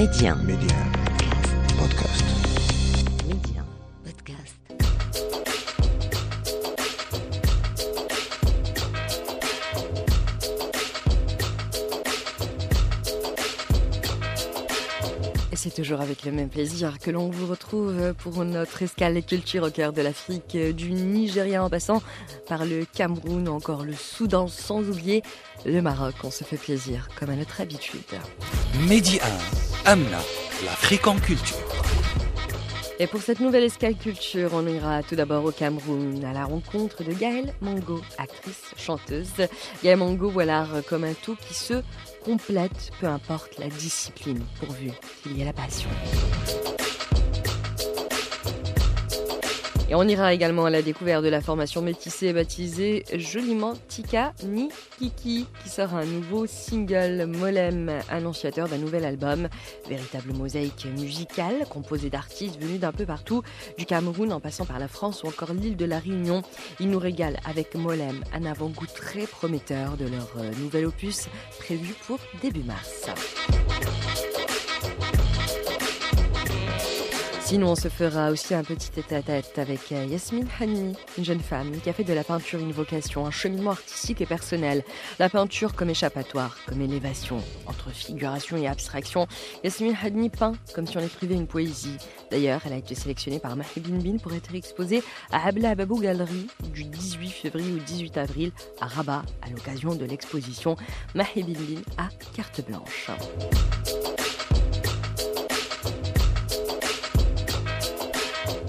Média. Média. Podcast. Média. Podcast. Et c'est toujours avec le même plaisir que l'on vous retrouve pour notre escale culture au cœur de l'Afrique, du Nigeria en passant par le Cameroun, encore le Soudan, sans oublier le Maroc. On se fait plaisir, comme à notre habitude. Mehdi 1, Amna, l'Afrique en culture. Et pour cette nouvelle escale culture, on ira tout d'abord au Cameroun à la rencontre de Gaëlle Mango, actrice, chanteuse. Gaëlle Mango voit l'art comme un tout qui se complète, peu importe la discipline, pourvu qu'il y ait la passion. Et on ira également à la découverte de la formation métissée baptisée joliment Tika ni Kiki, qui sort un nouveau single Molem, annonciateur d'un nouvel album. Véritable mosaïque musicale composée d'artistes venus d'un peu partout, du Cameroun en passant par la France ou encore l'île de la Réunion. Ils nous régalent avec Molem, un avant-goût très prometteur de leur euh, nouvel opus prévu pour début mars. Sinon, on se fera aussi un petit tête-à-tête avec euh, Yasmine Hanni, une jeune femme qui a fait de la peinture une vocation, un cheminement artistique et personnel. La peinture comme échappatoire, comme élévation, entre figuration et abstraction. Yasmine Hanni peint comme si on écrivait une poésie. D'ailleurs, elle a été sélectionnée par Mahi Bin pour être exposée à Abla Babou Gallery du 18 février au 18 avril à Rabat à l'occasion de l'exposition Mahi Bin à carte blanche.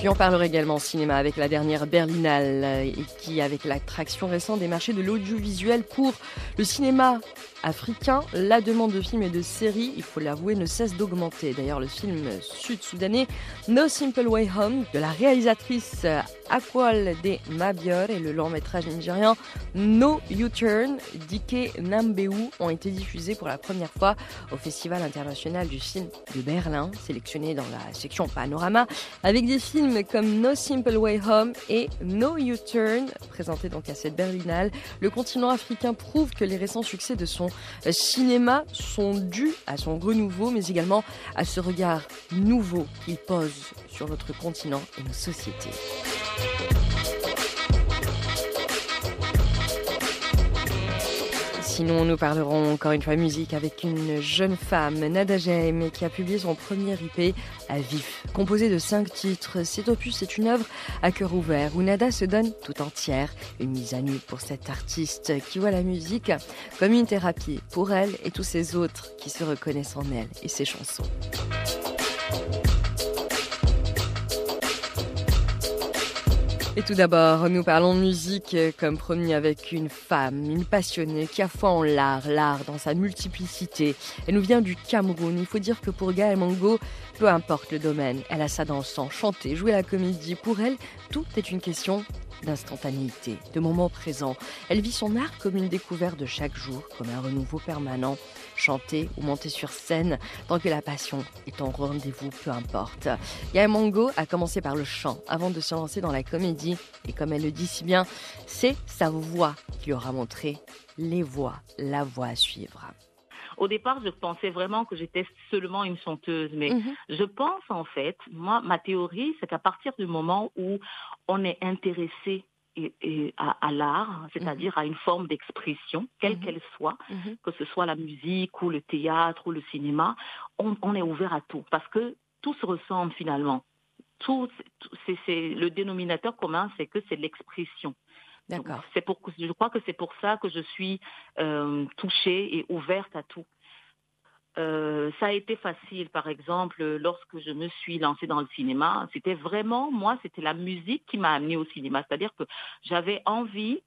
Puis on parlera également cinéma avec la dernière Berlinale euh, qui, avec l'attraction récente des marchés de l'audiovisuel pour le cinéma africain, la demande de films et de séries, il faut l'avouer, ne cesse d'augmenter. D'ailleurs, le film sud-soudanais No Simple Way Home de la réalisatrice Akwal de Mabior et le long métrage nigérian No U-Turn d'Ike Nambeu ont été diffusés pour la première fois au Festival international du film de Berlin, sélectionné dans la section Panorama, avec des films comme No Simple Way Home et No U-Turn, présentés donc à cette Berlinale. Le continent africain prouve que les récents succès de son cinéma sont dus à son renouveau, mais également à ce regard nouveau qu'il pose sur notre continent et nos sociétés. Sinon, nous parlerons encore une fois musique avec une jeune femme, Nada Jaime, qui a publié son premier IP à vif. Composé de cinq titres, cet opus est une œuvre à cœur ouvert où Nada se donne tout entière. Une mise à nu pour cette artiste qui voit la musique comme une thérapie pour elle et tous ces autres qui se reconnaissent en elle et ses chansons. Et tout d'abord, nous parlons musique comme promis avec une femme, une passionnée qui a foi en l'art, l'art dans sa multiplicité. Elle nous vient du Cameroun. Il faut dire que pour Gaël Mango, peu importe le domaine, elle a ça dans le sang. Chanter, jouer la comédie, pour elle, tout est une question d'instantanéité, de moment présent. Elle vit son art comme une découverte de chaque jour, comme un renouveau permanent. Chanter ou monter sur scène, tant que la passion est en rendez-vous, peu importe. Gaël Mango a commencé par le chant avant de se lancer dans la comédie. Et comme elle le dit si bien, c'est sa voix qui aura montré les voix, la voix à suivre. Au départ, je pensais vraiment que j'étais seulement une chanteuse, mais Mhm. je pense en fait, moi, ma théorie, c'est qu'à partir du moment où on est intéressé et- et à, à l'art, c'est-à-dire à une forme d'expression, quelle Mhm. qu'elle soit, Mhm. que ce soit la musique ou le théâtre ou le cinéma, on, on est ouvert à tout parce que tout se ressemble finalement. Tout, c'est, c'est- le dénominateur commun, c'est que c'est l'expression. Donc, D'accord. C'est pour, je crois que c'est pour ça que je suis euh, touchée et ouverte à tout. Euh, ça a été facile, par exemple, lorsque je me suis lancée dans le cinéma. C'était vraiment, moi, c'était la musique qui m'a amenée au cinéma. C'est-à-dire que j'avais envie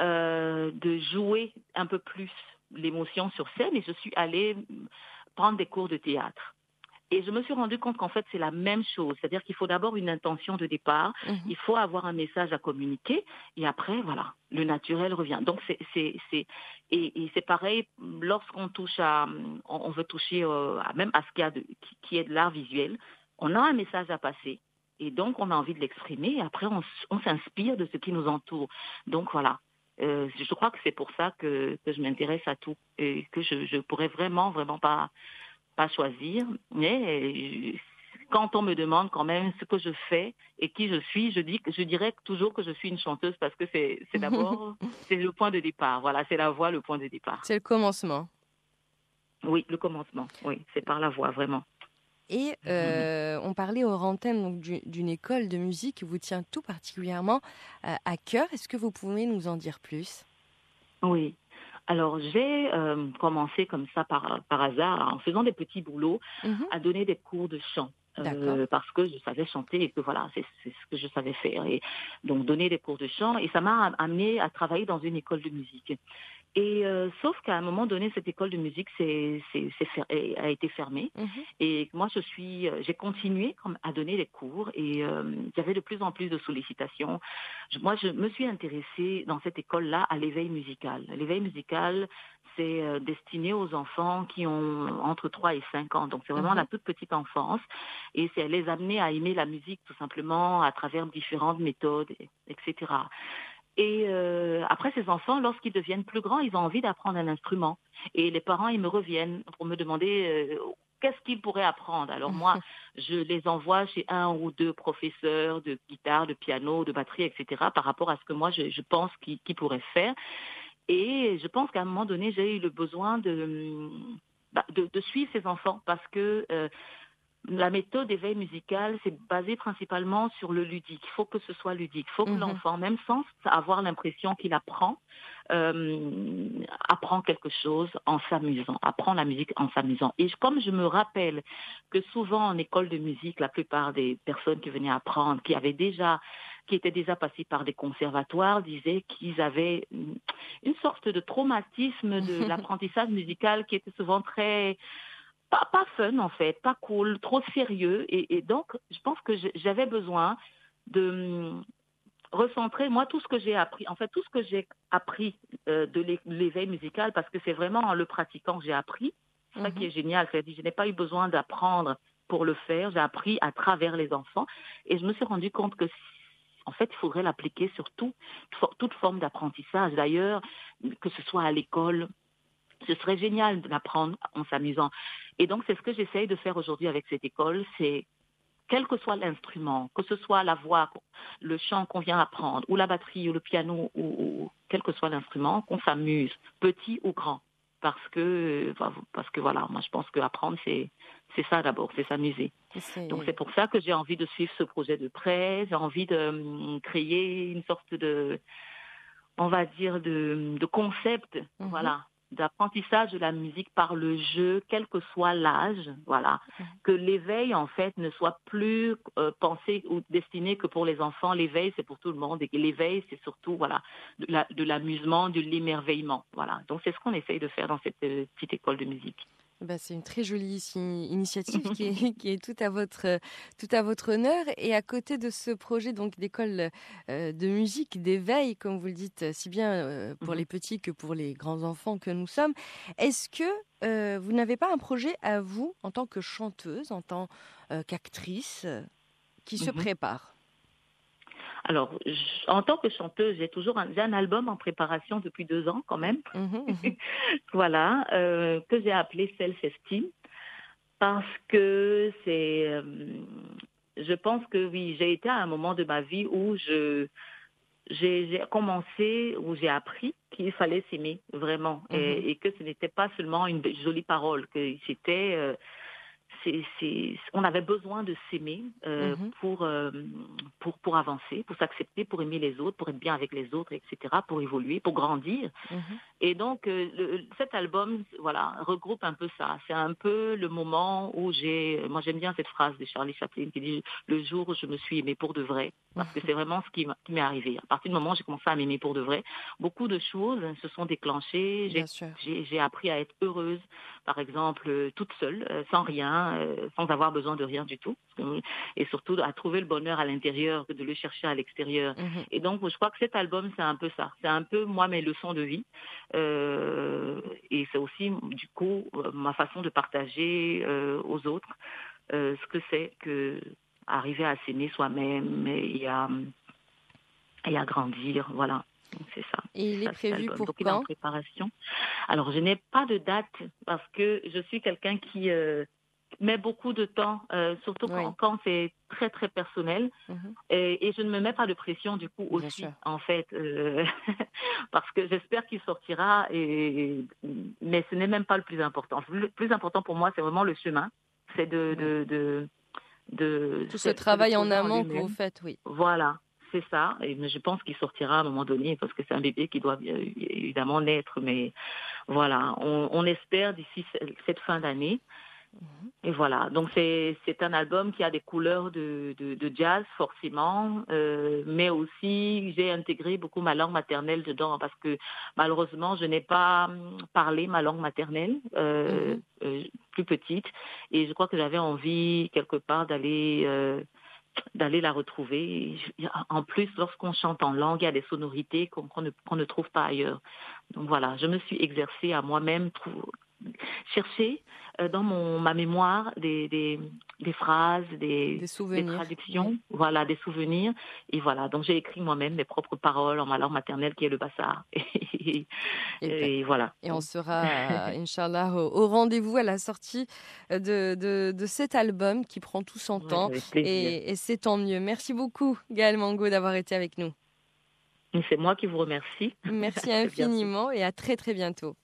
euh, de jouer un peu plus l'émotion sur scène et je suis allée prendre des cours de théâtre. Et je me suis rendu compte qu'en fait, c'est la même chose. C'est-à-dire qu'il faut d'abord une intention de départ, Mhm. il faut avoir un message à communiquer, et après, voilà, le naturel revient. Donc, c'est, c'est, c'est, et, et c'est pareil lorsqu'on touche à, on, on veut toucher euh, à, même à ce qu'il y a de, qui, qui est de l'art visuel, on a un message à passer, et donc on a envie de l'exprimer, et après on, s'inspire de ce qui nous entoure. Donc voilà. Euh, je crois que c'est pour ça que, que je m'intéresse à tout et que je, je pourrais vraiment, vraiment pas pas choisir, mais quand on me demande quand même ce que je fais et qui je suis, je dis je dirais toujours que je suis une chanteuse parce que c'est d'abord c'est le point de départ. Voilà, c'est la voix le point de départ. C'est le commencement. Oui, le commencement. Oui, c'est par la voix vraiment. Et euh, on parlait au antenne d'une école de musique qui vous tient tout particulièrement euh, à cœur. Est-ce que vous pouvez nous en dire plus? Oui. Alors j'ai euh, commencé comme ça par, par hasard, en faisant des petits boulots, mhm. à donner des cours de chant. parce que je savais chanter et que voilà, c'est ce que je savais faire. Et donc donner des cours de chant et ça m'a amené à travailler dans une école de musique. Et euh, sauf qu'à un moment donné, cette école de musique c'est, a été fermée. Mhm. Et moi, je suis, euh, j'ai continué à donner des cours et euh, il y avait de plus en plus de sollicitations. moi, je me suis intéressée dans cette école-là à l'éveil musical. L'éveil musical, c'est destiné aux enfants qui ont entre 3 et 5 ans. Donc, c'est vraiment mhm. la toute petite enfance. Et c'est les amener à aimer la musique tout simplement à travers différentes méthodes, etc. Et euh, après, ces enfants, lorsqu'ils deviennent plus grands, ils ont envie d'apprendre un instrument. Et les parents, ils me reviennent pour me demander euh, qu'est-ce qu'ils pourraient apprendre? Alors moi, je les envoie chez un ou deux professeurs de guitare, de piano, de batterie, etc., par rapport à ce que moi, je, pense qu'ils pourraient faire. Et je pense qu'à un moment donné, j'ai eu le besoin de, bah, de, suivre ces enfants parce que euh, la méthode d'éveil musical, c'est basé principalement sur le ludique. Il faut que ce soit ludique. Il faut que mhm. l'enfant, même sans avoir l'impression qu'il apprend, euh, apprend quelque chose en s'amusant, apprend la musique en s'amusant. Et comme je me rappelle que souvent en école de musique, la plupart des personnes qui venaient apprendre, qui avaient déjà qui étaient déjà passés par des conservatoires disaient qu'ils avaient une sorte de traumatisme de l'apprentissage musical qui était souvent très pas, fun en fait, pas cool, trop sérieux. Et, donc, je pense que j'avais besoin de hum, recentrer moi tout ce que j'ai appris, en fait tout ce que j'ai appris euh, de l'éveil musical, parce que c'est vraiment en le pratiquant que j'ai appris. C'est ça qui mhm. est génial. Je n'ai pas eu besoin d'apprendre pour le faire. J'ai appris à travers les enfants, et je me suis rendu compte que en fait, il faudrait l'appliquer sur tout, toute forme d'apprentissage. D'ailleurs, que ce soit à l'école, ce serait génial de l'apprendre en s'amusant. Et donc, c'est ce que j'essaye de faire aujourd'hui avec cette école, c'est quel que soit l'instrument, que ce soit la voix, le chant qu'on vient apprendre, ou la batterie, ou le piano, ou, quel que soit l'instrument, qu'on s'amuse, petit ou grand. Parce que, parce que voilà, moi je pense qu'apprendre, c'est, c'est ça d'abord, c'est s'amuser. Donc c'est pour ça que j'ai envie de suivre ce projet de près, j'ai envie de hum, créer une sorte de, on va dire, de, de concept, mhm. voilà, d'apprentissage de la musique par le jeu, quel que soit l'âge, voilà, mhm. que l'éveil en fait ne soit plus euh, pensé ou destiné que pour les enfants. L'éveil c'est pour tout le monde et l'éveil c'est surtout voilà de l'amusement, de l'émerveillement, voilà. Donc c'est ce qu'on essaye de faire dans cette euh, petite école de musique. Bah, c'est une très jolie initiative qui est, qui est, tout, à votre, tout à votre honneur. Et à côté de ce projet donc d'école euh, de musique, d'éveil, comme vous le dites si bien euh, pour mhm. les petits que pour les grands enfants que nous sommes, est-ce que euh, vous n'avez pas un projet à vous en tant que chanteuse, en tant qu'actrice, qui se mhm. prépare? Alors, en tant que chanteuse, j'ai toujours un, un, album en préparation depuis deux ans quand même. Mhm, mhm. voilà, euh, que j'ai appelé Self-Esteem parce que c'est, euh, je pense que oui, j'ai été à un moment de ma vie où je j'ai commencé, où j'ai appris qu'il fallait s'aimer vraiment et, mhm. et, que ce n'était pas seulement une jolie parole, que c'était euh, c'est, on avait besoin de s'aimer euh, mhm. pour, euh, pour, pour avancer, pour s'accepter, pour aimer les autres, pour être bien avec les autres, etc., pour évoluer, pour grandir. Mhm. Et donc, euh, cet album, voilà, regroupe un peu ça. C'est un peu le moment où j'ai, moi j'aime bien cette phrase de Charlie Chaplin qui dit le jour où je me suis aimée pour de vrai, parce que c'est vraiment ce qui, m'est arrivé. À partir du moment où j'ai commencé à m'aimer pour de vrai, beaucoup de choses se sont déclenchées. J'ai, j'ai appris à être heureuse, par exemple, toute seule, sans rien euh, sans avoir besoin de rien du tout. Et surtout à trouver le bonheur à l'intérieur que de le chercher à l'extérieur. Mhm. Et donc, je crois que cet album, c'est un peu ça. C'est un peu, moi, mes leçons de vie. Euh, et c'est aussi, du coup, euh, ma façon de partager aux autres ce que c'est que arriver à s'aimer soi-même et à, et à grandir. Voilà. C'est ça. Et il est Ça, prévu pour Donc, il est en quand? préparation. Alors, je n'ai pas de date parce que je suis quelqu'un qui euh, met beaucoup de temps, euh, surtout quand, Oui. quand c'est très, très personnel. Mhm. Et, et je ne me mets pas de pression du coup aussi, en fait, euh, parce que j'espère qu'il sortira. Et, mais ce n'est même pas le plus important. Le plus important pour moi, c'est vraiment le chemin. C'est de, de, de, de- Tout ce travail en amont que vous faites, oui. Voilà, c'est ça. Et je pense qu'il sortira à un moment donné parce que c'est un bébé qui doit euh, évidemment naître. Mais voilà, on, on espère d'ici ce- cette fin d'année. Et voilà, donc c'est un album qui a des couleurs de, de, de jazz forcément, euh, mais aussi j'ai intégré beaucoup ma langue maternelle dedans parce que malheureusement je n'ai pas hum, parlé ma langue maternelle euh, Mhm. euh, plus petite et je crois que j'avais envie quelque part d'aller d'aller la retrouver. En plus, lorsqu'on chante en langue, il y a des sonorités qu'on ne, qu'on ne trouve pas ailleurs. Donc voilà, je me suis exercée à moi-même chercher euh, dans mon ma mémoire des, des, des phrases, des, Des traductions, voilà, des souvenirs. Et voilà, donc j'ai écrit moi-même mes propres paroles en ma langue maternelle qui est le bassar. Et, Et, et voilà. et on sera, euh, Inch'Allah, au, au rendez-vous à la sortie de, de, de cet album qui prend tout son Ouais, temps. Et, et c'est tant mieux. Merci beaucoup, Gaël Mango, d'avoir été avec nous. C'est moi qui vous remercie. Merci infiniment et à très très bientôt.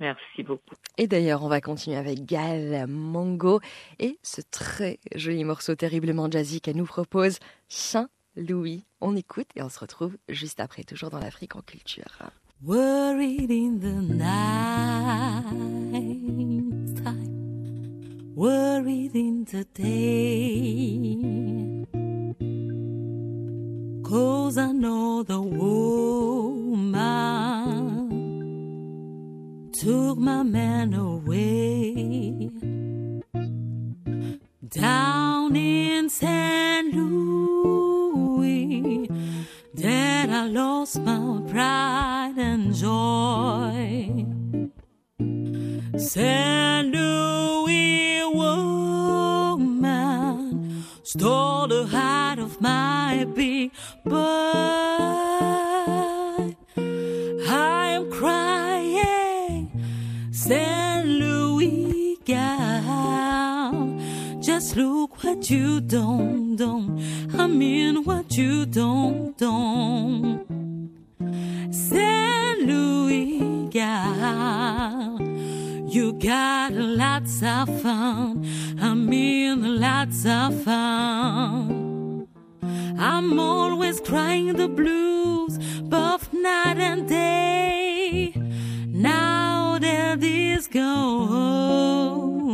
Merci beaucoup. Et d'ailleurs, on va continuer avec Gaël Mango et ce très joli morceau terriblement jazzy qu'elle nous propose, Saint-Louis. On écoute et on se retrouve juste après, toujours dans l'Afrique en culture. Worried in the night time, worried in the day. Cause I know the woman took my man away. Down in San Louis, that I lost my pride and joy. San Louis woman stole the heart of my big boy. Look what you don't, don't. I mean what you don't, don't. St. Louis gal. You got lots of fun. I mean lots of fun. I'm always crying the blues, both night and day. Now that this gone,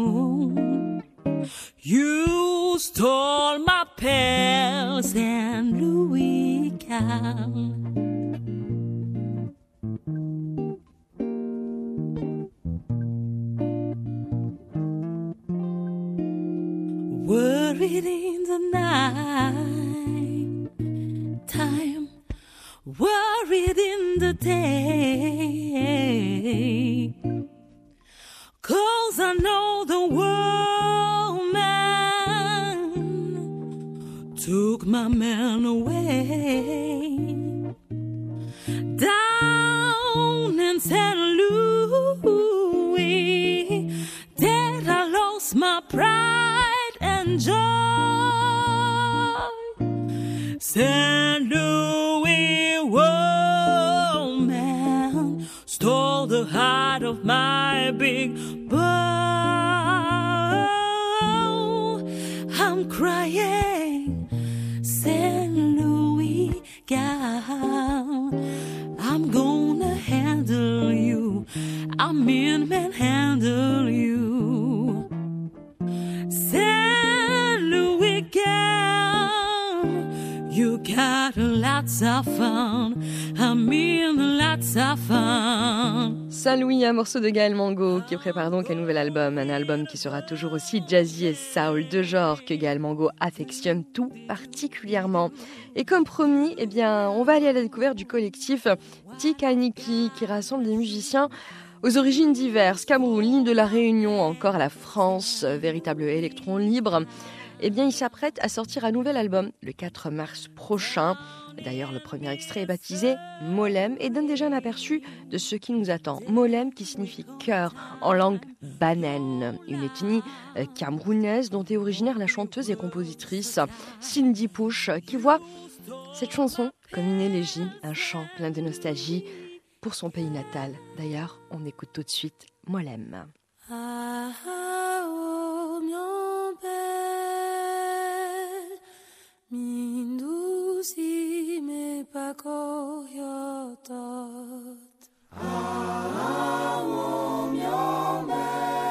you stole my pals and Louis Cal. De Gaël Mango qui prépare donc un nouvel album, un album qui sera toujours aussi jazzy et soul, de genre que Gaël Mango affectionne tout particulièrement. Et comme promis, eh bien, on va aller à la découverte du collectif Tikaniki qui rassemble des musiciens aux origines diverses, Cameroun, l'île de la Réunion, encore la France, véritable électron libre. Eh bien, il s'apprête à sortir un nouvel album le 4 mars prochain. D'ailleurs, le premier extrait est baptisé Molem et donne déjà un aperçu de ce qui nous attend. Molem qui signifie cœur en langue banane, une ethnie euh, camerounaise dont est originaire la chanteuse et compositrice Cindy Pouche qui voit cette chanson comme une élégie, un chant plein de nostalgie pour son pays natal. D'ailleurs, on écoute tout de suite Molem. Ah, ah, oh, mon belle,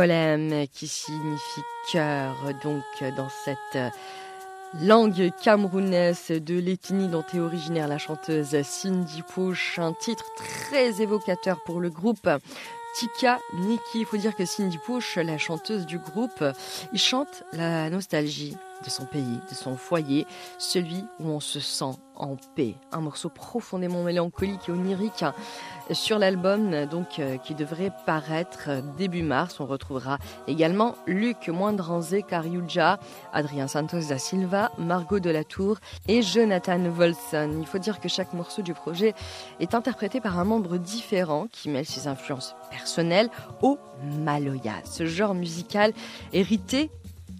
Qui signifie cœur, donc dans cette langue camerounaise de l'ethnie dont est originaire la chanteuse Cindy Pouche, un titre très évocateur pour le groupe. Tika Niki, il faut dire que Cindy Pouche, la chanteuse du groupe, il chante la nostalgie de son pays, de son foyer, celui où on se sent en paix. Un morceau profondément mélancolique et onirique sur l'album donc euh, qui devrait paraître début mars. On retrouvera également Luc Moindranzé, Cariuja, Adrien Santos da Silva, Margot Delatour et Jonathan Volson. Il faut dire que chaque morceau du projet est interprété par un membre différent qui mêle ses influences personnelles au maloya, ce genre musical hérité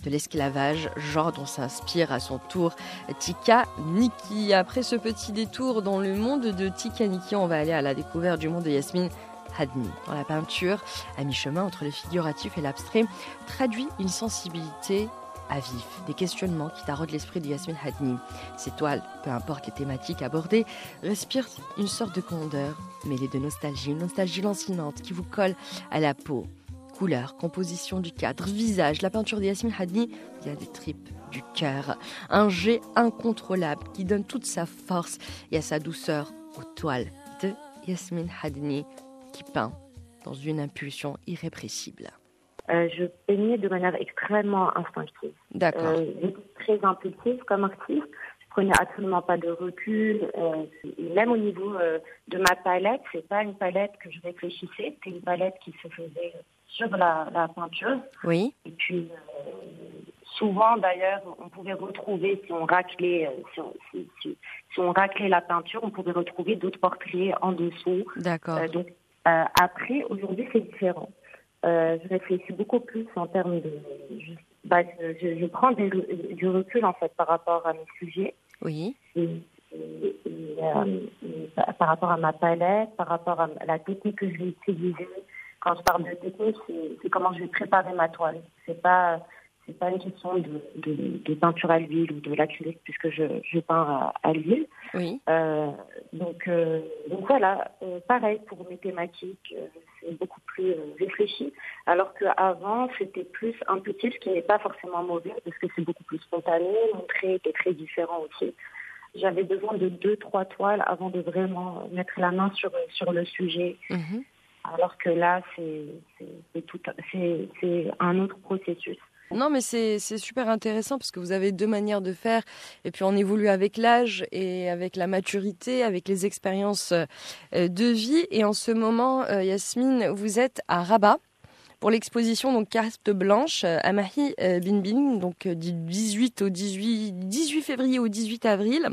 de l'esclavage, genre dont s'inspire à son tour Tika Niki. Après ce petit détour dans le monde de Tika Niki, on va aller à la découverte du monde de Yasmine Hadni. Dans la peinture, à mi-chemin entre le figuratif et l'abstrait, traduit une sensibilité à vif, des questionnements qui taraudent l'esprit de Yasmine Hadni. Ces toiles, peu importe les thématiques abordées, respirent une sorte de candeur mêlée de nostalgie, une nostalgie lancinante qui vous colle à la peau couleur, composition du cadre, visage, la peinture de Yasmine Hadni, il y a des tripes, du cœur, un jet incontrôlable qui donne toute sa force et à sa douceur aux toiles de Yasmine Hadni qui peint dans une impulsion irrépressible. Euh, je peignais de manière extrêmement instinctive. D'accord. Euh, très impulsive comme artiste. Je prenais absolument pas de recul. Euh, même au niveau euh, de ma palette, c'est pas une palette que je réfléchissais. C'était une palette qui se faisait sur la, la peinture. Oui, Et puis euh, souvent d'ailleurs, on pouvait retrouver si on raclait, euh, si on, si- si- si on raclait la peinture, on pouvait retrouver d'autres portraits en dessous. d'accord. Euh, donc après, aujourd'hui, c'est différent. Je réfléchis beaucoup plus en termes de. Je, bah, je, prends des du recul en fait par rapport à mes sujets. Oui. Et, euh, par rapport à ma palette, par rapport à la technique que je vais utiliser. Quand je parle de technique, c'est comment je vais préparer ma toile. C'est pas c'est pas une question de, de, de peinture à l'huile ou de l'acrylique puisque je, je peins à, à l'huile. Oui. Euh, donc, euh, donc voilà, euh, pareil pour mes thématiques, euh, c'est beaucoup plus euh, réfléchi. Alors qu'avant, c'était plus intuitif, ce qui n'est pas forcément mauvais parce que c'est beaucoup plus spontané. Mon trait était très différent aussi. J'avais besoin de deux, trois toiles avant de vraiment mettre la main sur, sur le sujet. Mhm. Alors que là, c'est un autre processus. Non, mais c'est super intéressant parce que vous avez deux manières de faire et puis on évolue avec l'âge et avec la maturité, avec les expériences euh, de vie. Et en ce moment, euh, Yasmine, vous êtes à Rabat pour l'exposition donc carte blanche euh, à Mahi euh, Bin Bin, donc du 18 au 18, 18 février au 18 avril.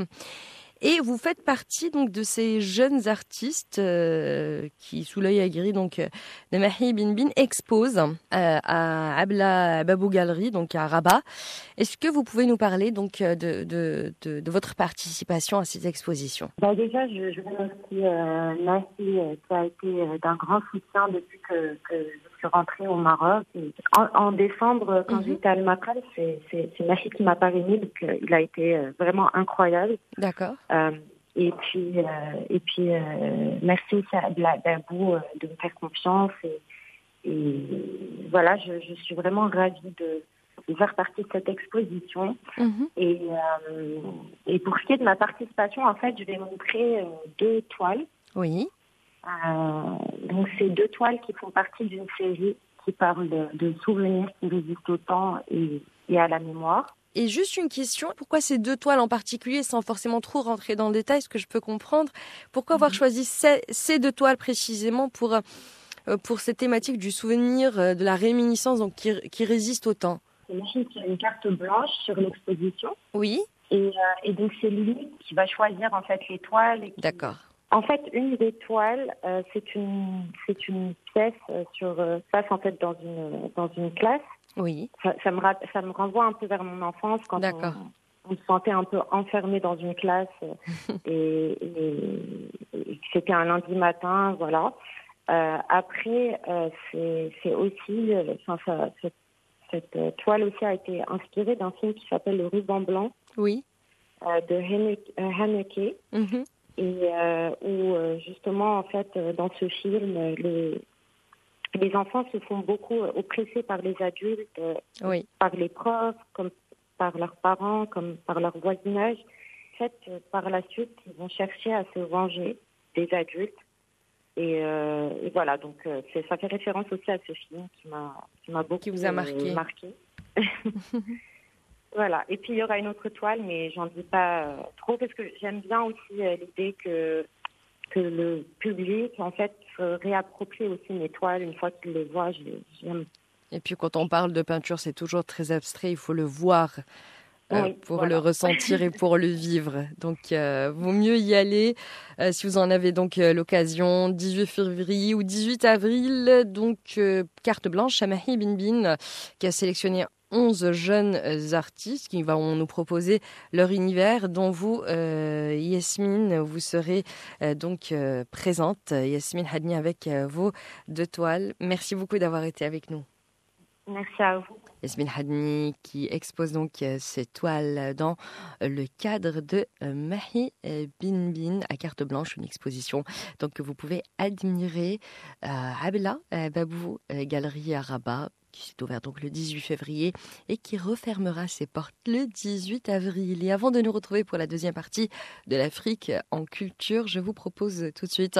Et vous faites partie donc de ces jeunes artistes euh, qui, sous l'œil aguerri donc euh, de Mahi Bin Bin, exposent euh, à Abla Babou Gallery, donc à Rabat. Est-ce que vous pouvez nous parler donc de, votre participation à cette exposition Bah déjà, je, je remercie euh, euh, qui a été d'un grand soutien depuis que, que je suis rentrée au Maroc. En, en décembre, quand Mhm. j'étais à Almacal, c'est c'est Nassi qui m'a parrainée, donc euh, il a été euh, vraiment incroyable. D'accord. Euh, et puis, euh, et puis merci euh, de me faire confiance. Et, et voilà, je, je suis vraiment ravie de, de faire partie de cette exposition. Mhm. Et, et pour ce qui est de ma participation, en fait, je vais montrer deux toiles. Oui. Euh, donc, c'est deux toiles qui font partie d'une série qui parle de, de souvenirs qui résistent au temps et, et à la mémoire. Et juste une question, pourquoi ces deux toiles en particulier, sans forcément trop rentrer dans le détail, ce que je peux comprendre, pourquoi avoir choisi ces, ces deux toiles précisément pour, euh, pour cette thématique du souvenir, euh, de la réminiscence donc, qui, qui résiste au temps? C'est une carte blanche sur l'exposition. Oui, Et, euh, et donc, c'est lui qui va choisir en fait les toiles. d'accord. En fait, une des toiles, euh, c'est une, c'est une pièce euh, sur, euh, se passe en fait dans une, dans une classe. Oui, ça, ça me, ça me renvoie un peu vers mon enfance quand on, on se sentait un peu enfermé dans une classe et, et- et que c'était un lundi matin, voilà. Euh, après, c'est c'est aussi, enfin, ça- cette, cette, toile aussi a été inspirée d'un film qui s'appelle Le ruban blanc oui. de Haneke, Haneke Mhm. Et euh, où euh, justement en fait euh, dans ce film les les enfants se font beaucoup oppressés par les adultes, Oui, par les profs, comme par leurs parents, comme par leur voisinage. En fait, par la suite, ils vont chercher à se venger des adultes. Et, euh, et voilà, donc ça fait référence aussi à ce film qui m'a beaucoup Qui vous a marqué. marqué. voilà. Et puis il y aura une autre toile, mais j'en dis pas euh, trop parce que j'aime bien aussi euh, l'idée que que le public en fait se réapproprie aussi mes toiles une fois qu'il les voit. J'aime Et puis quand on parle de peinture, c'est toujours très abstrait, il faut le voir. euh, Oui, pour voilà. le ressentir et pour le vivre. Donc, euh, vaut mieux y aller euh, si vous en avez donc l'occasion. 18 février ou 18 avril, donc carte blanche, Shamahi Bin Bin, qui a sélectionné 11 jeunes euh, artistes qui vont nous proposer leur univers, dont vous, euh, Yasmine, vous serez euh, donc euh, présente. Yasmine Hadni avec vos deux toiles. Merci beaucoup d'avoir été avec nous. Merci à vous. Yasmine Hadni qui expose donc ses toiles dans le cadre de Mahi Bin Bin à carte blanche, une exposition donc que vous pouvez admirer à euh, Babou Galerie à Rabat qui s'est ouvert donc le 18 février et qui refermera ses portes le 18 avril. Et avant de nous retrouver pour la deuxième partie de l'Afrique en culture, je vous propose tout de suite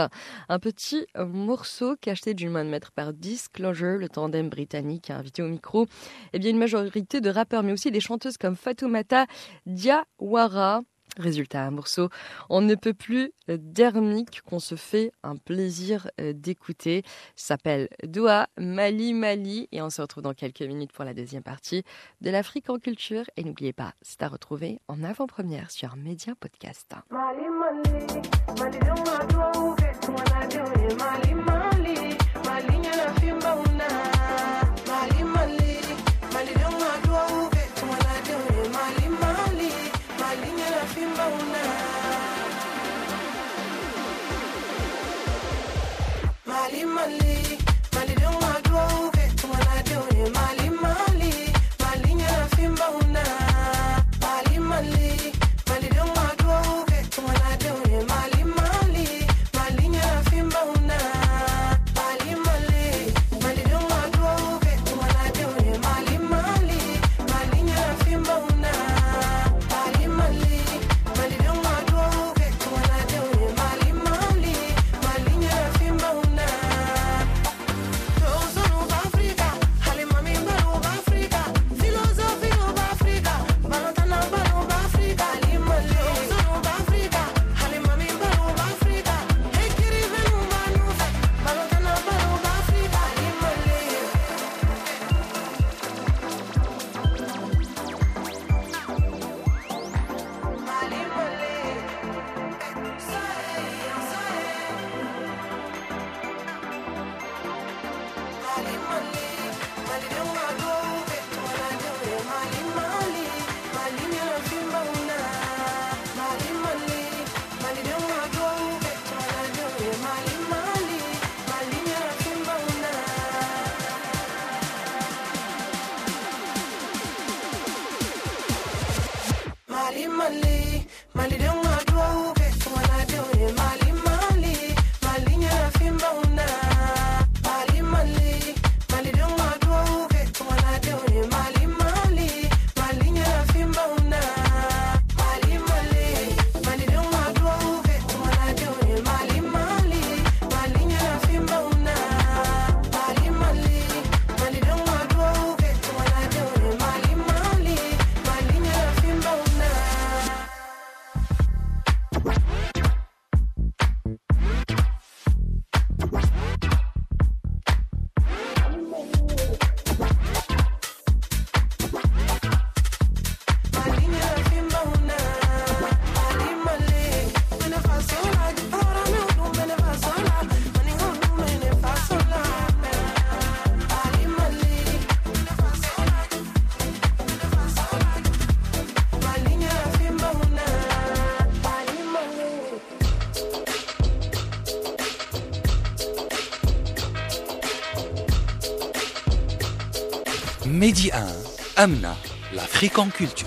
un, petit morceau cacheté d'une main de maître par Disclosure, le tandem britannique invité au micro eh bien, une majorité de rappeurs, mais aussi des chanteuses comme Fatoumata Diawara. Résultat, un morceau on ne peut plus euh, dermique qu'on se fait un plaisir euh, d'écouter. S'appelle Doha Mali Mali et on se retrouve dans quelques minutes pour la deuxième partie de l'Afrique en culture. Et n'oubliez pas, c'est à retrouver en avant-première sur Média Podcast. Medi 1, Amna, l'Afrique en culture.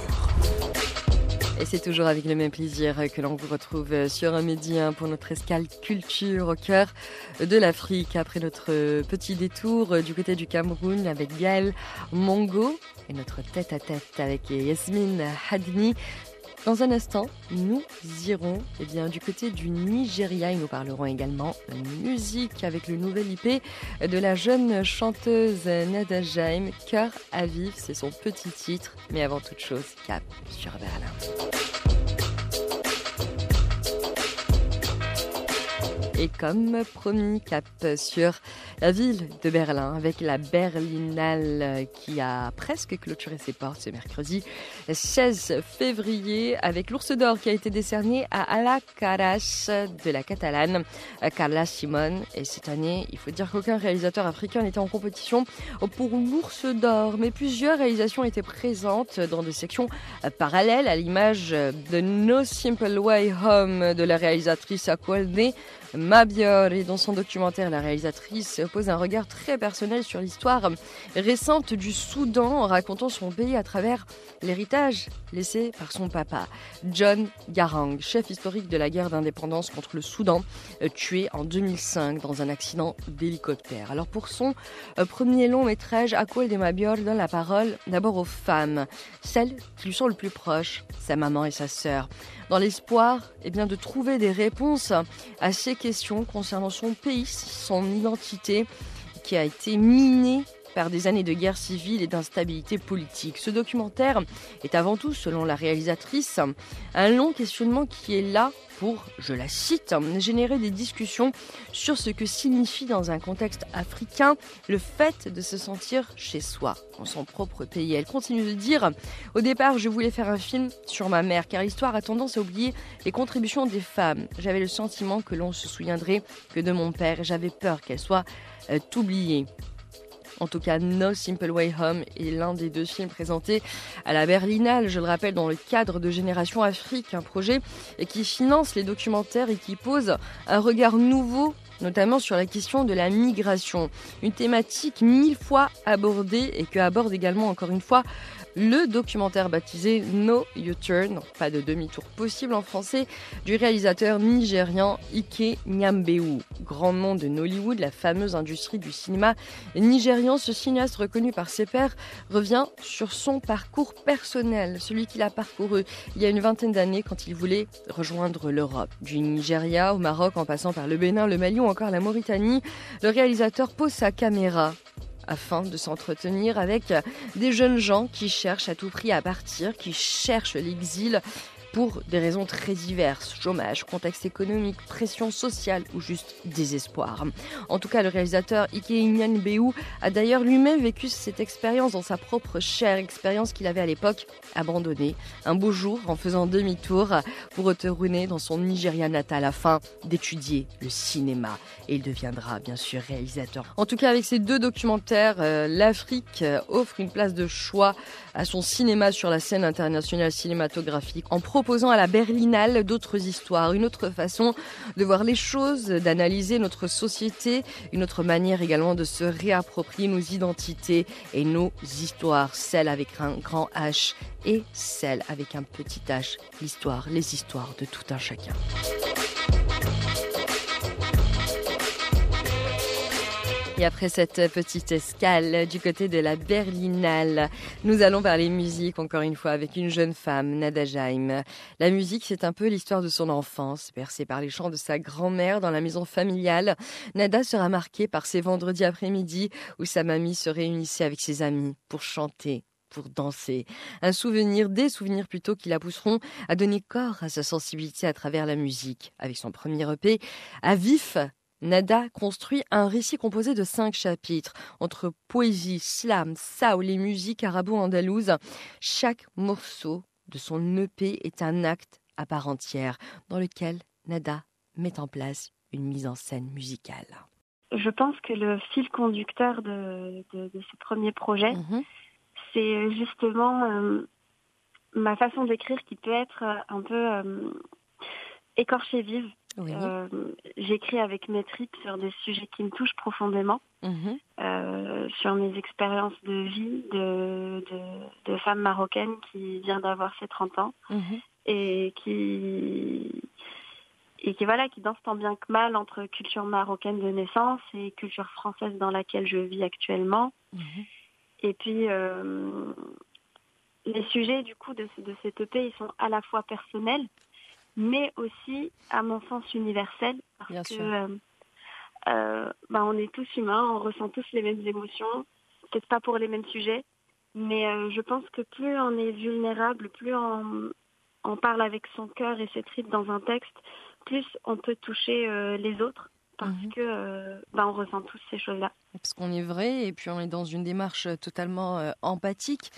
Et c'est toujours avec le même plaisir que l'on vous retrouve sur un média pour notre escale culture au cœur de l'Afrique. Après notre petit détour du côté du Cameroun avec Gaël Mongo et notre tête à tête avec Yasmine Hadni. Dans un instant, nous irons eh bien, du côté du Nigeria. Et nous parlerons également musique avec le nouvel IP de la jeune chanteuse Nada Jaime, Cœur à vivre, c'est son petit titre, mais avant toute chose, cap sur Berlin. Et comme promis, cap sur la ville de Berlin avec la Berlinale qui a presque clôturé ses portes ce mercredi 16 février avec l'ours d'or qui a été décerné à Ala Caras de la Catalane, Carla Simon. Et cette année, il faut dire qu'aucun réalisateur africain n'était en compétition pour l'ours d'or, mais plusieurs réalisations étaient présentes dans des sections parallèles à l'image de No Simple Way Home de la réalisatrice Akwalde Mabior et dans son documentaire, la réalisatrice pose un regard très personnel sur l'histoire récente du Soudan en racontant son pays à travers l'héritage laissé par son papa, John Garang, chef historique de la guerre d'indépendance contre le Soudan, euh, tué en 2005 dans un accident d'hélicoptère. Alors pour son euh, premier long métrage, Akwel de Mabior donne la parole d'abord aux femmes, celles qui lui sont le plus proches, sa maman et sa sœur, dans l'espoir eh bien, de trouver des réponses à ces concernant son pays, son identité, qui a été minée par des années de guerre civile et d'instabilité politique. Ce documentaire est avant tout, selon la réalisatrice, un long questionnement qui est là pour, je la cite, générer des discussions sur ce que signifie dans un contexte africain le fait de se sentir chez soi, dans son propre pays. Elle continue de dire, au départ, je voulais faire un film sur ma mère, car l'histoire a tendance à oublier les contributions des femmes. J'avais le sentiment que l'on se souviendrait que de mon père, j'avais peur qu'elle soit euh, oubliée. En tout cas, No Simple Way Home est l'un des deux films présentés à la Berlinale, je le rappelle, dans le cadre de Génération Afrique, un projet qui finance les documentaires et qui pose un regard nouveau notamment sur la question de la migration, une thématique mille fois abordée et que aborde également encore une fois le documentaire baptisé No U-Turn, pas de demi-tour possible en français, du réalisateur nigérian Ike Nyambeu. Grand nom de Nollywood, la fameuse industrie du cinéma nigérian, ce cinéaste reconnu par ses pairs revient sur son parcours personnel, celui qu'il a parcouru il y a une vingtaine d'années quand il voulait rejoindre l'Europe. Du Nigeria au Maroc en passant par le Bénin, le Mali ou encore la Mauritanie, le réalisateur pose sa caméra afin de s'entretenir avec des jeunes gens qui cherchent à tout prix à partir, qui cherchent l'exil pour des raisons très diverses, chômage, contexte économique, pression sociale ou juste désespoir. En tout cas, le réalisateur Ike Inyanbeu a d'ailleurs lui-même vécu cette expérience dans sa propre chair, expérience qu'il avait à l'époque abandonnée un beau jour en faisant demi-tour pour retourner dans son Nigeria natal afin d'étudier le cinéma. Et il deviendra bien sûr réalisateur. En tout cas, avec ces deux documentaires, euh, l'Afrique euh, offre une place de choix à son cinéma sur la scène internationale cinématographique en proposant à la Berlinale d'autres histoires, une autre façon de voir les choses, d'analyser notre société, une autre manière également de se réapproprier nos identités et nos histoires, celles avec un grand H et celles avec un petit H, l'histoire, les histoires de tout un chacun. Et après cette petite escale du côté de la Berlinale, nous allons parler musique encore une fois avec une jeune femme, Nada Jaime. La musique, c'est un peu l'histoire de son enfance, bercée par les chants de sa grand-mère dans la maison familiale. Nada sera marquée par ces vendredis après-midi où sa mamie se réunissait avec ses amis pour chanter, pour danser. Un souvenir, des souvenirs plutôt qui la pousseront à donner corps à sa sensibilité à travers la musique. Avec son premier EP, à vif, Nada construit un récit composé de cinq chapitres, entre poésie, slam, soul et musique arabo-andalouse. Chaque morceau de son EP est un acte à part entière, dans lequel Nada met en place une mise en scène musicale. Je pense que le fil conducteur de, de, de ce premier projet, Mhm. c'est justement euh, ma façon d'écrire qui peut être euh, un peu euh, écorchée vive. Oui. Euh, J'écris avec mes tripes sur des sujets qui me touchent profondément, Mhm. euh, sur mes expériences de vie de, de, de femme marocaine qui vient d'avoir ses 30 ans Mhm. et qui et qui voilà qui danse tant bien que mal entre culture marocaine de naissance et culture française dans laquelle je vis actuellement. Mhm. Et puis, euh, les sujets du coup de, ce- de cette EP, ils sont à la fois personnels, mais aussi, à mon sens, universels. Parce Bien que sûr. euh, bah, on est tous humains, on ressent tous les mêmes émotions, peut-être pas pour les mêmes sujets, mais euh, je pense que plus on est vulnérable, plus on, on parle avec son cœur et ses tripes dans un texte, plus on peut toucher euh, les autres. Parce Mhm. que euh, bah, on ressent tous ces choses-là. Parce qu'on est vrai et puis on est dans une démarche totalement euh, empathique.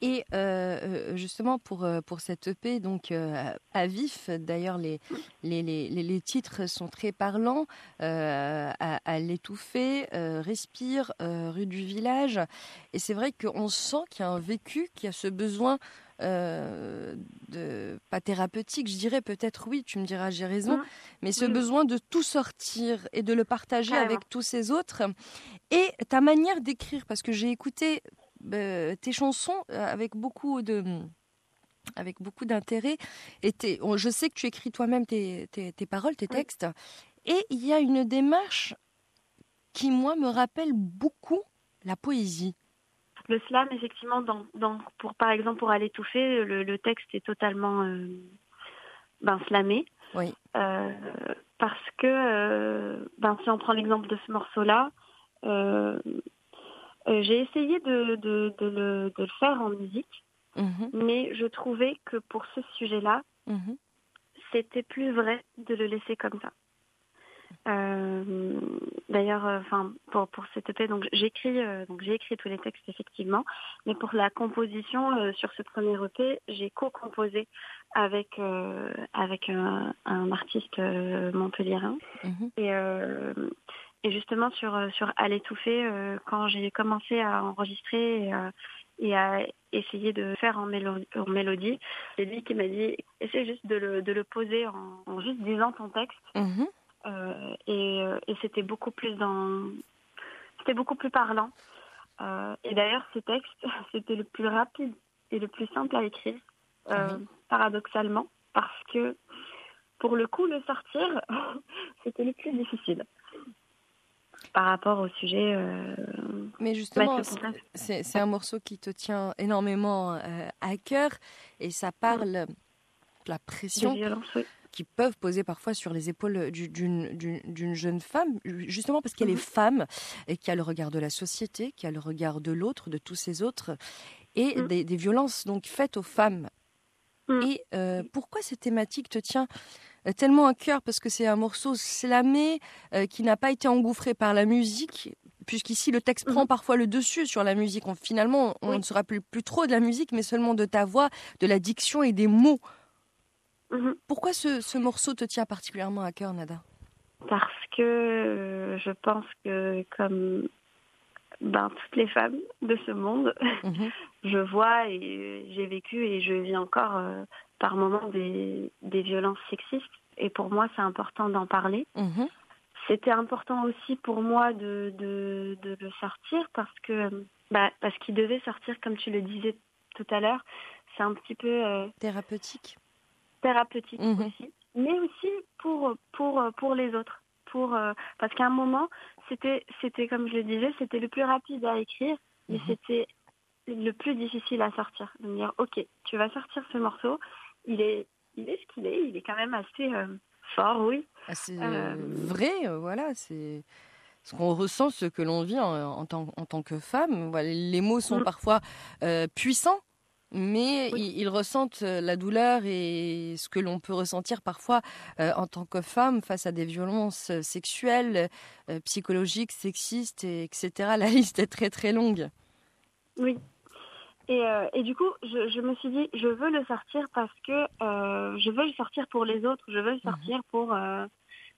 Et euh, euh, justement pour, euh, pour cette EP, donc euh, à vif, d'ailleurs les, les, les, les- titres sont très parlants, euh, à, à l'étouffer, respire, rue du village. Et c'est vrai qu'on sent qu'il y a un vécu, qu'il y a ce besoin de pas thérapeutique, je dirais peut-être oui, tu me diras j'ai raison, Mhm. mais ce Oui. besoin de tout sortir et de le partager avec tous ces autres. Et ta manière d'écrire, parce que j'ai écouté euh, tes chansons euh, avec beaucoup de avec beaucoup d'intérêt. Et je sais que tu écris toi-même tes, tes- tes paroles, tes Oui. textes. Et il y a une démarche qui, moi, me rappelle beaucoup la poésie. Le slam, effectivement, dans, dans, pour, par exemple, pour aller étouffer, le, le texte est totalement euh, ben, slamé. Oui. Euh, parce que, euh, ben, si on prend l'exemple de ce morceau-là, euh, j'ai essayé de, de, de le, de le faire en musique, Mhm, mais je trouvais que pour ce sujet-là, mhm. c'était plus vrai de le laisser comme ça. Euh, D'ailleurs, euh, enfin pour pour cette EP, donc j'écris donc j'ai écrit tous les textes effectivement, mais pour la composition sur ce premier EP, j'ai co-composé avec avec un, un artiste montpelliérain Mhm. et et justement sur euh, sur À l'étouffer, euh, quand j'ai commencé à enregistrer et, à- et à essayer de faire en, mélo- en mélodie, c'est lui qui m'a dit essaie juste de le, de le poser en, en juste disant ton texte Mhm. euh, et, euh, et c'était beaucoup plus dans, c'était beaucoup plus parlant. Euh, et d'ailleurs, ce texte, c'était le plus rapide et le plus simple à écrire, euh, paradoxalement, parce que pour le coup, le sortir, c'était le plus difficile par rapport au sujet. euh, Mais justement, c'est un morceau qui te tient énormément euh, à cœur et ça parle de la pression violences, oui. qui peuvent poser parfois sur les épaules du- d'une jeune femme, justement parce qu'elle est Mhm. femme et qui a le regard de la société, qui a le regard de l'autre, de tous ces autres, et Mhm. des, des violences donc faites aux femmes. Mhm. Et euh, pourquoi cette thématique te tient tellement à cœur Parce que c'est un morceau slamé euh, qui n'a pas été engouffré par la musique. Puisqu'ici, le texte Mhm. prend parfois le dessus sur la musique. On- finalement, on Oui. ne se rappelle plus trop de la musique, mais seulement de ta voix, de la diction et des mots. Mhm. Pourquoi ce, ce morceau te tient particulièrement à cœur, Nada? Parce que euh, je pense que comme ben, toutes les femmes de ce monde, Mhm. je vois et j'ai vécu et je vis encore euh, par moments des, des violences sexistes. Et pour moi, c'est important d'en parler. Mhm. C'était important aussi pour moi de, de, de le sortir parce que bah, parce qu'il devait sortir, comme tu le disais tout à l'heure. C'est un petit peu euh, Thérapeutique. thérapeutique Mhm. aussi, mais aussi pour pour pour les autres, pour euh, parce qu'à un moment c'était c'était comme je le disais, c'était le plus rapide à écrire, mais Mhm. c'était le plus difficile à sortir. De me dire ok, tu vas sortir ce morceau, il est il est ce qu'il est, il est quand même assez euh, fort, oui. Ah, c'est Euh, vrai, euh, voilà, c'est ce qu'on ressent, ce que l'on vit en, en tant, en tant que femme. Voilà, les mots sont Mm. parfois euh, puissants, mais Oui. ils, ils ressentent la douleur et ce que l'on peut ressentir parfois euh, en tant que femme face à des violences sexuelles, euh, psychologiques, sexistes, et, etc. La liste est très très longue. Oui. Et, euh, et du coup, je, je me suis dit, je veux le sortir parce que euh, je veux le sortir pour les autres. Je veux le sortir pour, euh,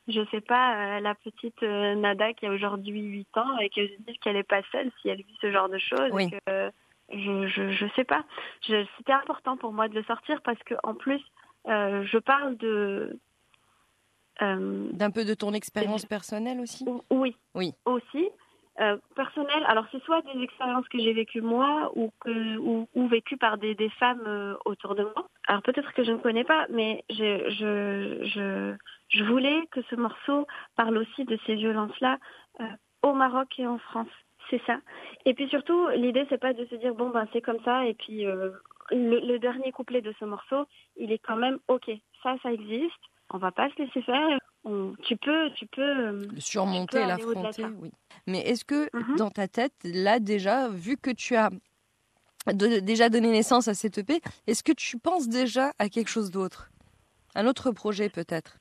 je sais pas, euh, la petite Nada qui a aujourd'hui 8 ans et qui se dit qu'elle est pas seule si elle vit ce genre de choses. Oui. Et que, je, je, je sais pas. Je- C'était important pour moi de le sortir parce que en plus, je parle de. D'un peu de ton expérience personnelle aussi? Ou- Oui. Oui. Aussi. Euh, personnel, alors c'est soit des expériences que j'ai vécues moi ou, que, ou, ou vécues par des, femmes euh, autour de moi. Alors peut-être que je ne connais pas, mais je voulais que ce morceau parle aussi de ces violences-là euh, au Maroc et en France. C'est ça. Et puis surtout, l'idée, c'est pas de se dire, bon, ben c'est comme ça, et puis euh, le, le dernier couplet de ce morceau, il est quand même, ok, ça, ça existe, on va pas se laisser faire, on- tu peux, tu peux... euh, Le surmonter, l'affronter, oui. Mais est-ce que Mhm. dans ta tête, là déjà, vu que tu as de- déjà donné naissance à cette EP, est-ce que tu penses déjà à quelque chose d'autre? Un autre projet peut-être?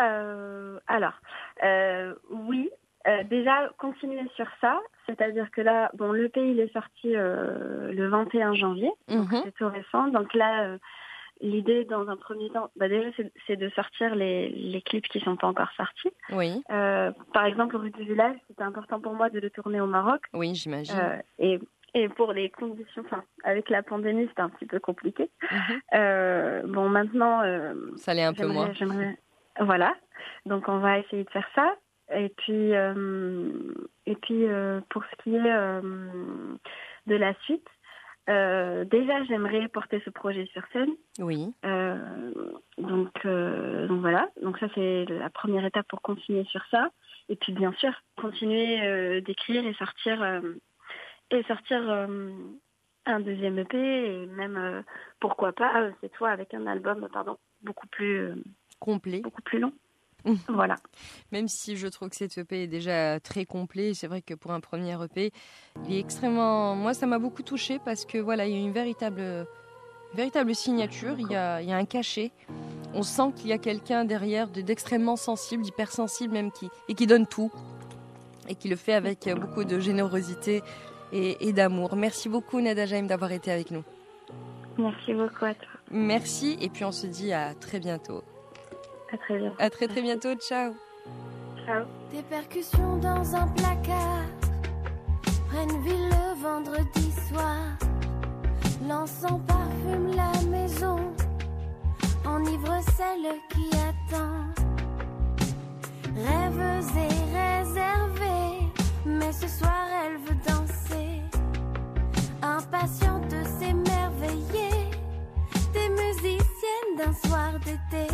Euh, alors, euh, oui. Euh, déjà, continuer sur ça. C'est-à-dire que là, bon, le pays il est sorti le 21 janvier, Mhm. c'est tout récent. Donc là, l'idée dans un premier temps, bah déjà, c'est- de sortir les, les clips qui sont pas encore sortis. Oui, Euh, par exemple, Rue du Village, c'était important pour moi de le tourner au Maroc. oui, j'imagine. Euh, et, et pour les conditions, enfin, avec la pandémie, c'était un petit peu compliqué. Mhm. Euh, bon, maintenant, Ça l'est un peu moins. Voilà. Donc on va essayer de faire ça. Et puis, et puis pour ce qui est de la suite, euh, déjà j'aimerais porter ce projet sur scène. Oui, Euh, donc, euh, donc voilà. Donc ça c'est la première étape pour continuer sur ça. Et puis bien sûr continuer d'écrire et sortir et sortir un deuxième EP et même pourquoi pas cette fois avec un album pardon beaucoup plus complet. beaucoup plus long. Mhm. Voilà. Même si je trouve que cet EP est déjà très complet, c'est vrai que pour un premier EP, il est extrêmement. Moi, ça m'a beaucoup touché parce que voilà, il y a une véritable, véritable signature, il y a, il y a un cachet. On sent qu'il y a quelqu'un derrière de- d'extrêmement sensible, d'hypersensible même, qui, et qui donne tout. Et qui le fait avec beaucoup de générosité et, et d'amour. Merci beaucoup, Nada Jaim, d'avoir été avec nous. Merci beaucoup à toi. Merci, et puis on se dit à très bientôt très très très bientôt. Ciao. Ciao. Des percussions dans un placard. Brenneville le vendredi soir. L'encens parfume la maison. Enivre celle qui attend. Rêves et réservés. Mais ce soir elle veut danser. Impatiente de s'émerveiller. Des musiciennes d'un soir d'été.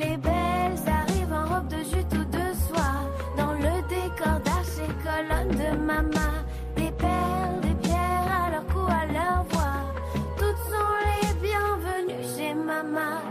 Les belles arrivent en robe de jute ou de soie, dans le décor d'arches et colonnes de mama. Des perles, des pierres à leur cou, à leur voix. Toutes sont les bienvenues chez mama.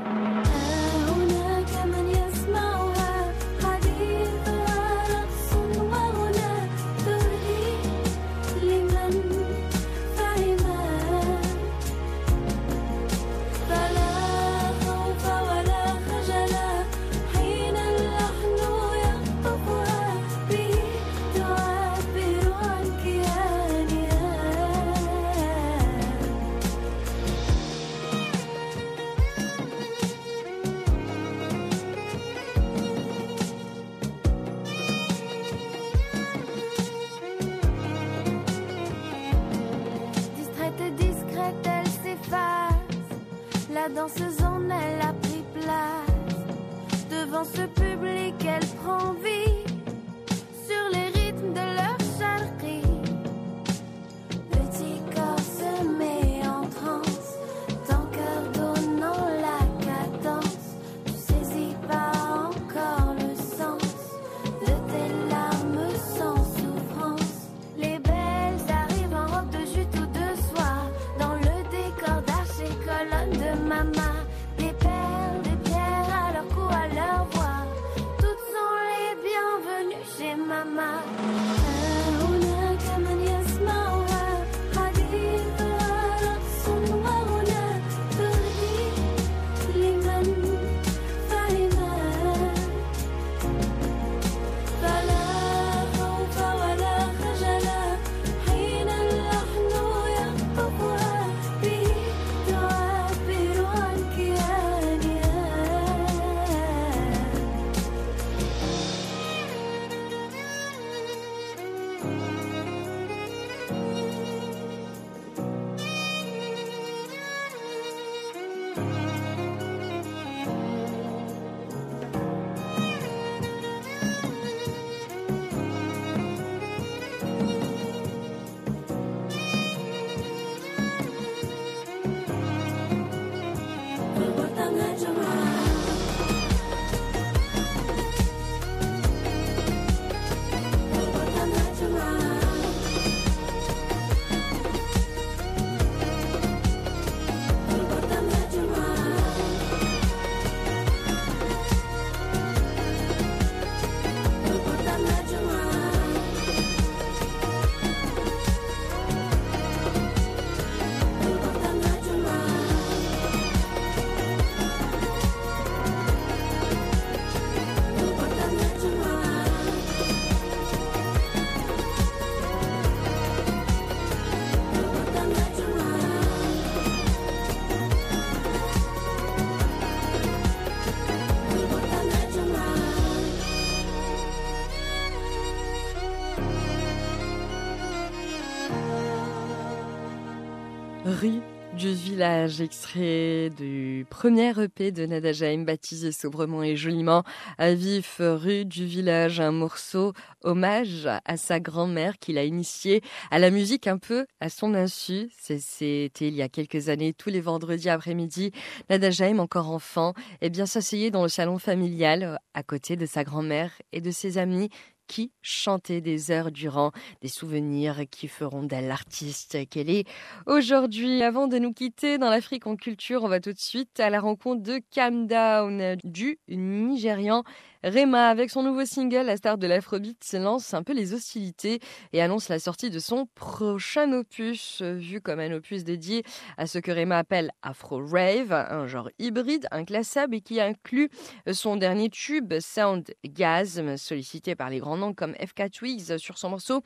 Village, extrait du premier EP de Nada Jaim, baptisé sobrement et joliment à vif rue du village, un morceau hommage à sa grand-mère qu'il a initié à la musique un peu à son insu. C'était il y a quelques années, tous les vendredis après-midi, Nada Jaim, encore enfant, eh bien s'asseyait dans le salon familial à côté de sa grand-mère et de ses amis qui chantaient des heures durant, des souvenirs qui feront d'elle l'artiste qu'elle est Aujourd'hui, avant de nous quitter dans l'Afrique en culture, on va tout de suite à la rencontre de Calm Down du Nigérian Rema. Avec son nouveau single, la star de l'Afrobeat lance un peu les hostilités et annonce la sortie de son prochain opus, euh, vu comme un opus dédié à ce que Rema appelle Afro Rave, un genre hybride, inclassable et qui inclut son dernier tube Sound Gasm, sollicité par les grands noms comme FK Twigs sur son morceau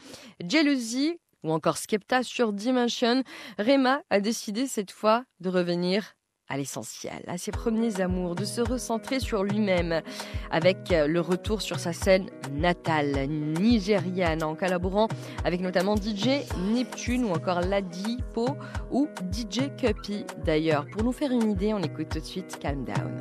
Jealousy ou encore Skepta sur Dimension, Rema a décidé cette fois de revenir à l'essentiel, à ses premiers amours, de se recentrer sur lui-même avec le retour sur sa scène natale nigériane en collaborant avec notamment DJ Neptune ou encore Ladipo ou DJ Cuppy d'ailleurs. Pour nous faire une idée, on écoute tout de suite Calm Down.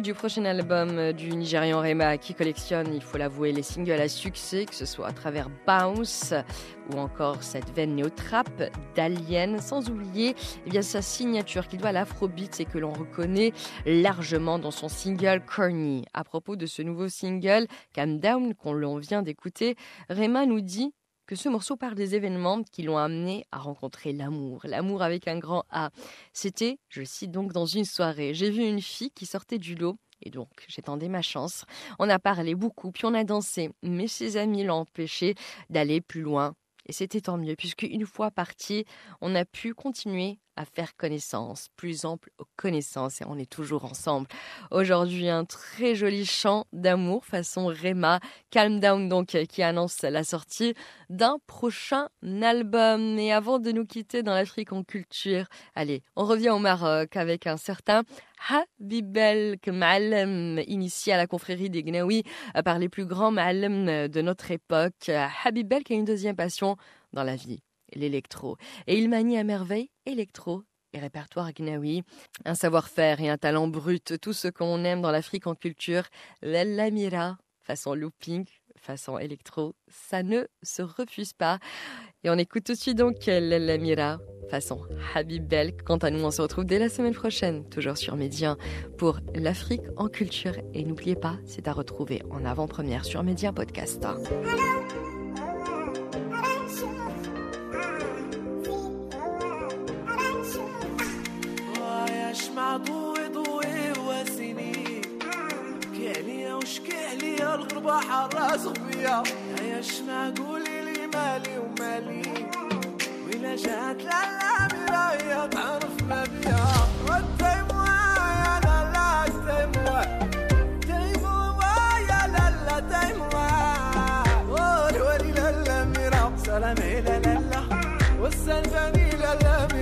Du prochain album euh, du Nigérian Rema qui collectionne, il faut l'avouer, les singles à succès, que ce soit à travers Bounce ou encore cette veine néo-trap d'Alien, sans oublier eh bien, sa signature qui doit à l'afrobeat et que l'on reconnaît largement dans son single Corny. À propos de ce nouveau single, Calm Down, qu'on l'on vient d'écouter, Rema nous dit que ce morceau parle des événements qui l'ont amené à rencontrer l'amour, l'amour avec un grand A. C'était, je cite donc, dans une soirée, j'ai vu une fille qui sortait du lot. Et donc, tendu ma chance. On a parlé beaucoup, puis on a dansé. Mais ses amis l'ont empêché d'aller plus loin. Et c'était tant mieux, puisque une fois parti, on a pu continuer à faire connaissance, plus ample connaissance, et on est toujours ensemble. Aujourd'hui, un très joli chant d'amour façon Rema, Calm Down donc, qui annonce la sortie d'un prochain album. Et avant de nous quitter dans l'Afrique en culture, allez, on revient au Maroc avec un certain Habibel Kmalem, initié à la confrérie des Gnawi par les plus grands Malem de notre époque. Habibel qui a une deuxième passion dans la vie, l'électro. Et il manie à merveille électro et répertoire gnawi, un savoir-faire et un talent brut, tout ce qu'on aime dans l'Afrique en culture, l'Alamira, façon looping, façon électro, ça ne se refuse pas. Et on écoute tout de suite donc l'Alamira, façon Habib Quant à nous, on se retrouve dès la semaine prochaine, toujours sur Médien, pour l'Afrique en culture. Et n'oubliez pas, c'est à retrouver en avant-première sur Média Podcast. Hello. عضو ضوي وسنين كالية وش كالية الغربة حراس غبية عيش معقولي لي مالي ومالي. ولا جات لا لا مرايا تعرف ما بيا يا يا سلام لا لا والسلام لا لا